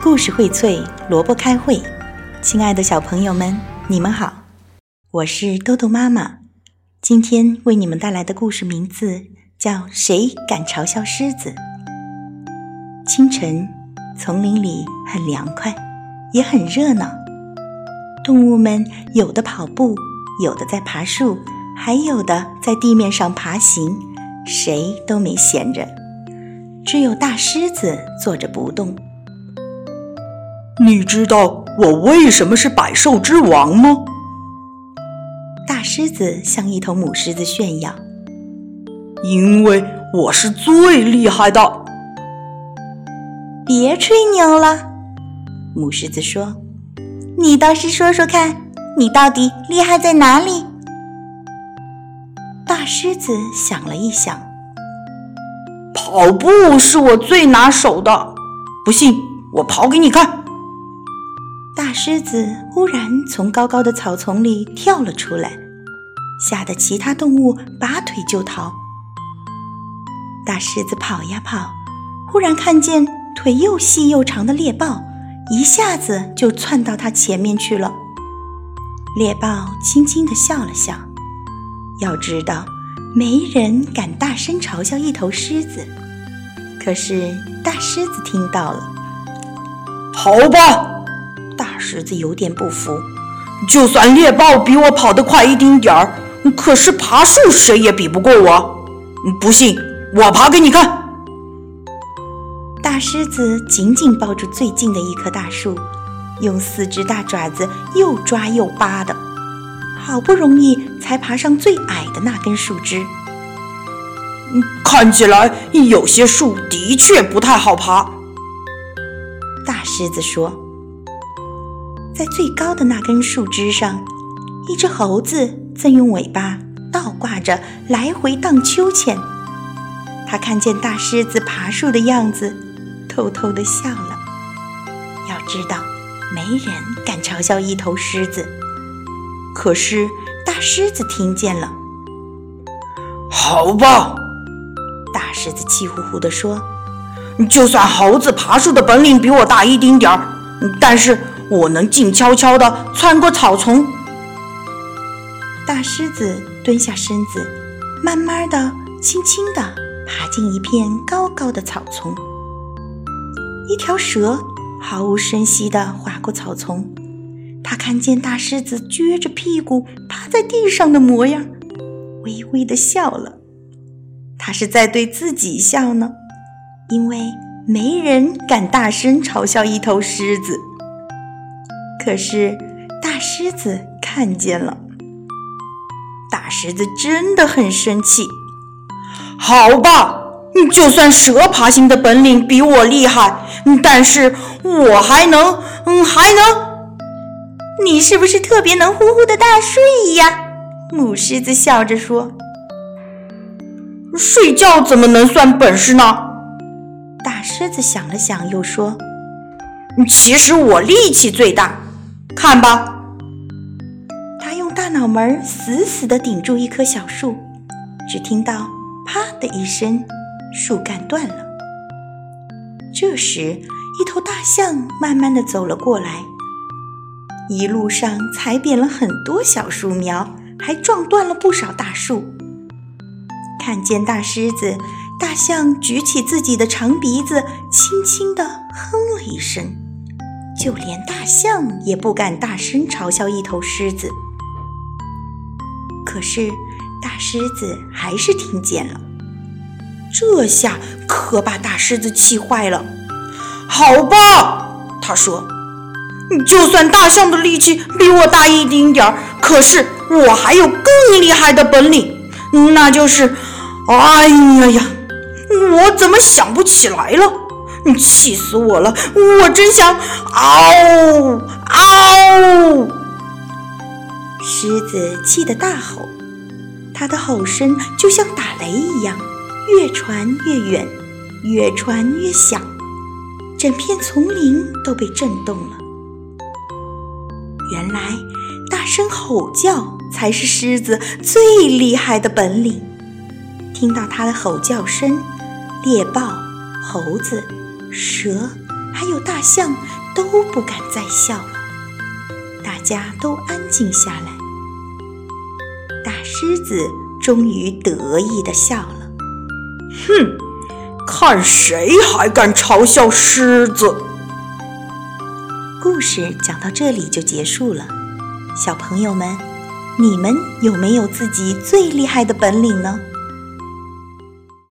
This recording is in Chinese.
故事荟萃，萝卜开会。亲爱的小朋友们，你们好，我是豆豆妈妈。今天为你们带来的故事名字叫《谁敢嘲笑狮子》。清晨，丛林里很凉快，也很热闹。动物们有的跑步，有的在爬树，还有的在地面上爬行，谁都没闲着。只有大狮子坐着不动。你知道我为什么是百兽之王吗？大狮子向一头母狮子炫耀：“因为我是最厉害的。”别吹牛了，母狮子说：“你倒是说说看，你到底厉害在哪里？”大狮子想了一想：“跑步是我最拿手的，不信我跑给你看。”大狮子忽然从高高的草丛里跳了出来，吓得其他动物拔腿就逃。大狮子跑呀跑，忽然看见腿又细又长的猎豹，一下子就窜到它前面去了。猎豹轻轻地笑了笑，要知道，没人敢大声嘲笑一头狮子。可是大狮子听到了，跑吧！大狮子有点不服，就算猎豹比我跑得快一丁点儿，可是爬树谁也比不过我。不信，我爬给你看。大狮子紧紧抱住最近的一棵大树，用四只大爪子又抓又扒的，好不容易才爬上最矮的那根树枝。看起来有些树的确不太好爬。大狮子说。在最高的那根树枝上，一只猴子正用尾巴倒挂着来回荡秋千。他看见大狮子爬树的样子，偷偷地笑了。要知道，没人敢嘲笑一头狮子。可是大狮子听见了。好吧，大狮子气呼呼地说：“就算猴子爬树的本领比我大一丁点儿，但是……”我能静悄悄地穿过草丛。大狮子蹲下身子，慢慢的、轻轻地爬进一片高高的草丛。一条蛇毫无声息地划过草丛，它看见大狮子撅着屁股趴在地上的模样，微微地笑了。它是在对自己笑呢，因为没人敢大声嘲笑一头狮子。可是，大狮子看见了。大狮子真的很生气。好吧，就算蛇爬行的本领比我厉害，但是我还能，嗯，还能。你是不是特别能呼呼的大睡呀？母狮子笑着说。睡觉怎么能算本事呢？大狮子想了想，又说：“其实我力气最大。”看吧，他用大脑门死死地顶住一棵小树，只听到“啪”的一声，树干断了。这时，一头大象慢慢地走了过来，一路上踩扁了很多小树苗，还撞断了不少大树。看见大狮子，大象举起自己的长鼻子，轻轻地哼了一声。就连大象也不敢大声嘲笑一头狮子，可是大狮子还是听见了。这下可把大狮子气坏了。好吧，他说：“就算大象的力气比我大一丁点儿，可是我还有更厉害的本领，那就是……哎呀呀，我怎么想不起来了？气死我了！我真想嗷嗷！狮子气得大吼，它的吼声就像打雷一样，越传越远，越传越响，整片丛林都被震动了。原来，大声吼叫才是狮子最厉害的本领。听到它的吼叫声，猎豹、猴子。蛇还有大象都不敢再笑了，大家都安静下来。大狮子终于得意地笑了：“哼，看谁还敢嘲笑狮子！”故事讲到这里就结束了。小朋友们，你们有没有自己最厉害的本领呢？